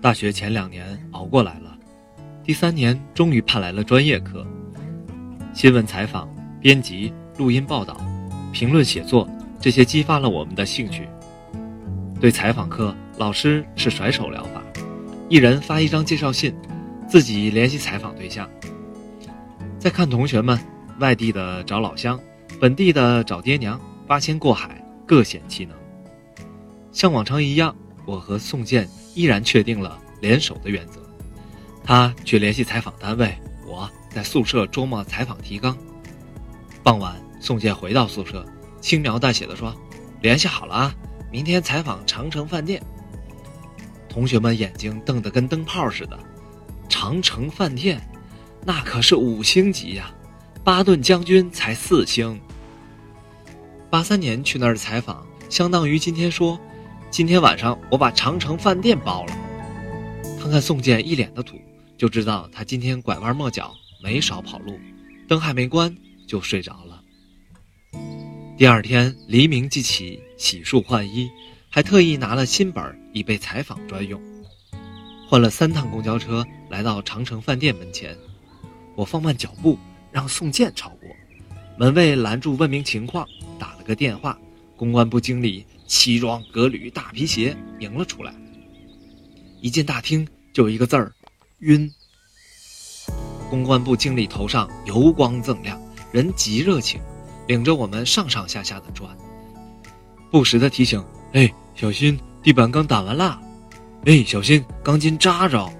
大学前两年熬过来了，第三年终于盼来了专业课。新闻采访、编辑、录音报道、评论写作，这些激发了我们的兴趣。对采访课，老师是甩手疗法，一人发一张介绍信，自己联系采访对象。再看同学们，外地的找老乡，本地的找爹娘，八仙过海，各显其能。像往常一样，我和宋健依然确定了联手的原则。他去联系采访单位，我在宿舍琢磨采访提纲。傍晚，宋健回到宿舍，轻描淡写的说：“联系好了啊，明天采访长城饭店。”同学们眼睛瞪得跟灯泡似的。长城饭店，那可是五星级呀，巴顿将军才四星。八三年去那儿采访，相当于今天说。今天晚上我把长城饭店包了。看看宋健一脸的土，就知道他今天拐弯抹角，没少跑路。灯还没关就睡着了。第二天黎明即起，洗漱换衣，还特意拿了新本以备采访专用。换了三趟公交车，来到长城饭店门前，我放慢脚步，让宋健超过。门卫拦住问明情况，打了个电话，公关部经理。西装革履，大皮鞋迎了出来。一进大厅，就一个字儿：晕。公关部经理头上油光锃亮，人极热情，领着我们上上下下的转，不时的提醒：“哎，小心地板刚打完蜡！哎，小心钢筋扎着。”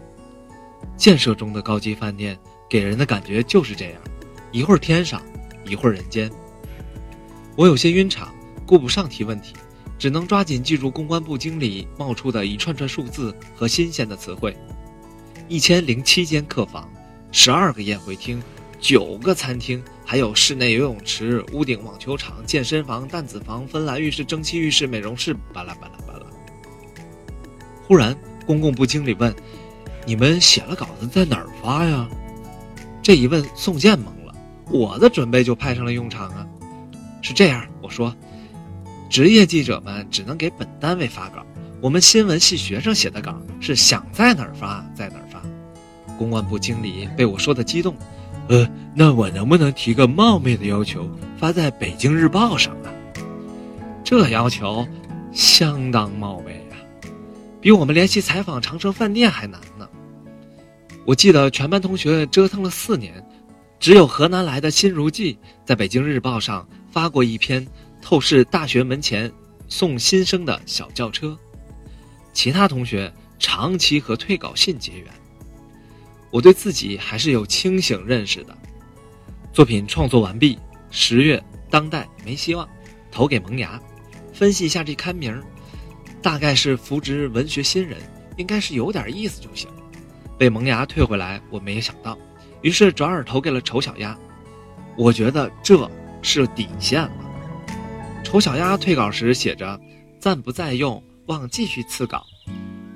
建设中的高级饭店给人的感觉就是这样，一会儿天上，一会儿人间。我有些晕场，顾不上提问题。只能抓紧记住公关部经理冒出的一串串数字和新鲜的词汇：一千零七间客房，十二个宴会厅，九个餐厅，还有室内游泳池、屋顶网球场、健身房、弹子房、芬兰浴室、蒸汽浴室、美容室，巴拉巴拉巴拉。忽然，公共部经理问：“你们写了稿子在哪儿发呀？”这一问，宋健懵了，我的准备就派上了用场啊！是这样，我说。职业记者们只能给本单位发稿，我们新闻系学生写的稿是想在哪儿发在哪儿发。公关部经理被我说的激动，呃，那我能不能提个冒昧的要求，发在北京日报上啊？这要求相当冒昧啊，比我们联系采访长城饭店还难呢。我记得全班同学折腾了四年，只有河南来的辛如记在北京日报上发过一篇。透视大学门前送新生的小轿车，其他同学长期和退稿信结缘。我对自己还是有清醒认识的。作品创作完毕，十月当代没希望，投给萌芽。分析一下这刊名，大概是扶植文学新人，应该是有点意思就行。被萌芽退回来，我没想到，于是转而投给了丑小鸭。我觉得这是底线了。丑小鸭退稿时写着“暂不再用，望继续赐稿”，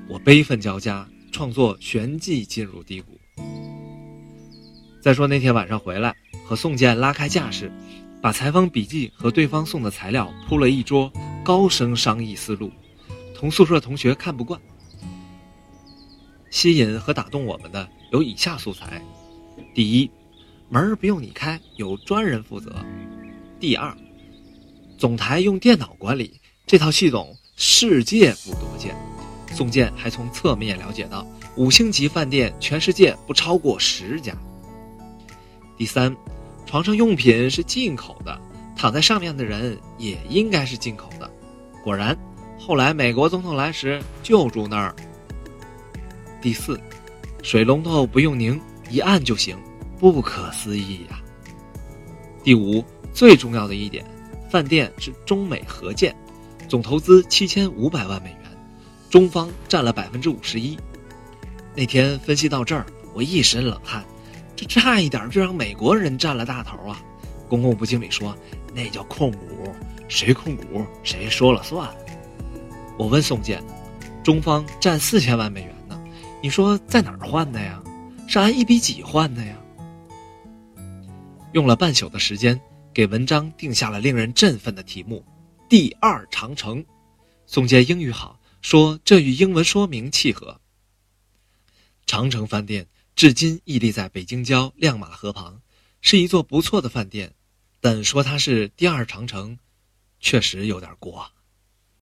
我悲愤交加，创作旋即进入低谷。再说那天晚上回来，和宋健拉开架势，把采访笔记和对方送的材料铺了一桌，高声商议思路，同宿舍同学看不惯。吸引和打动我们的有以下素材：第一，门儿不用你开，有专人负责；第二。总台用电脑管理这套系统，世界不多见。宋健还从侧面了解到，五星级饭店全世界不超过十家。第三，床上用品是进口的，躺在上面的人也应该是进口的。果然，后来美国总统来时就住那儿。第四，水龙头不用拧，一按就行，不可思议呀。第五，最重要的一点。饭店是中美合建，总投资七千五百万美元，中方占了百分之五十一。那天分析到这儿，我一身冷汗，这差一点就让美国人占了大头啊！公共部经理说：“那叫控股，谁控股谁说了算。”我问宋健：“中方占四千万美元呢，你说在哪儿换的呀？是按一比几换的呀？”用了半宿的时间。给文章定下了令人振奋的题目，《第二长城》。宋健英语好，说这与英文说明契合。长城饭店至今屹立在北京郊亮马河旁，是一座不错的饭店，但说它是第二长城，确实有点过。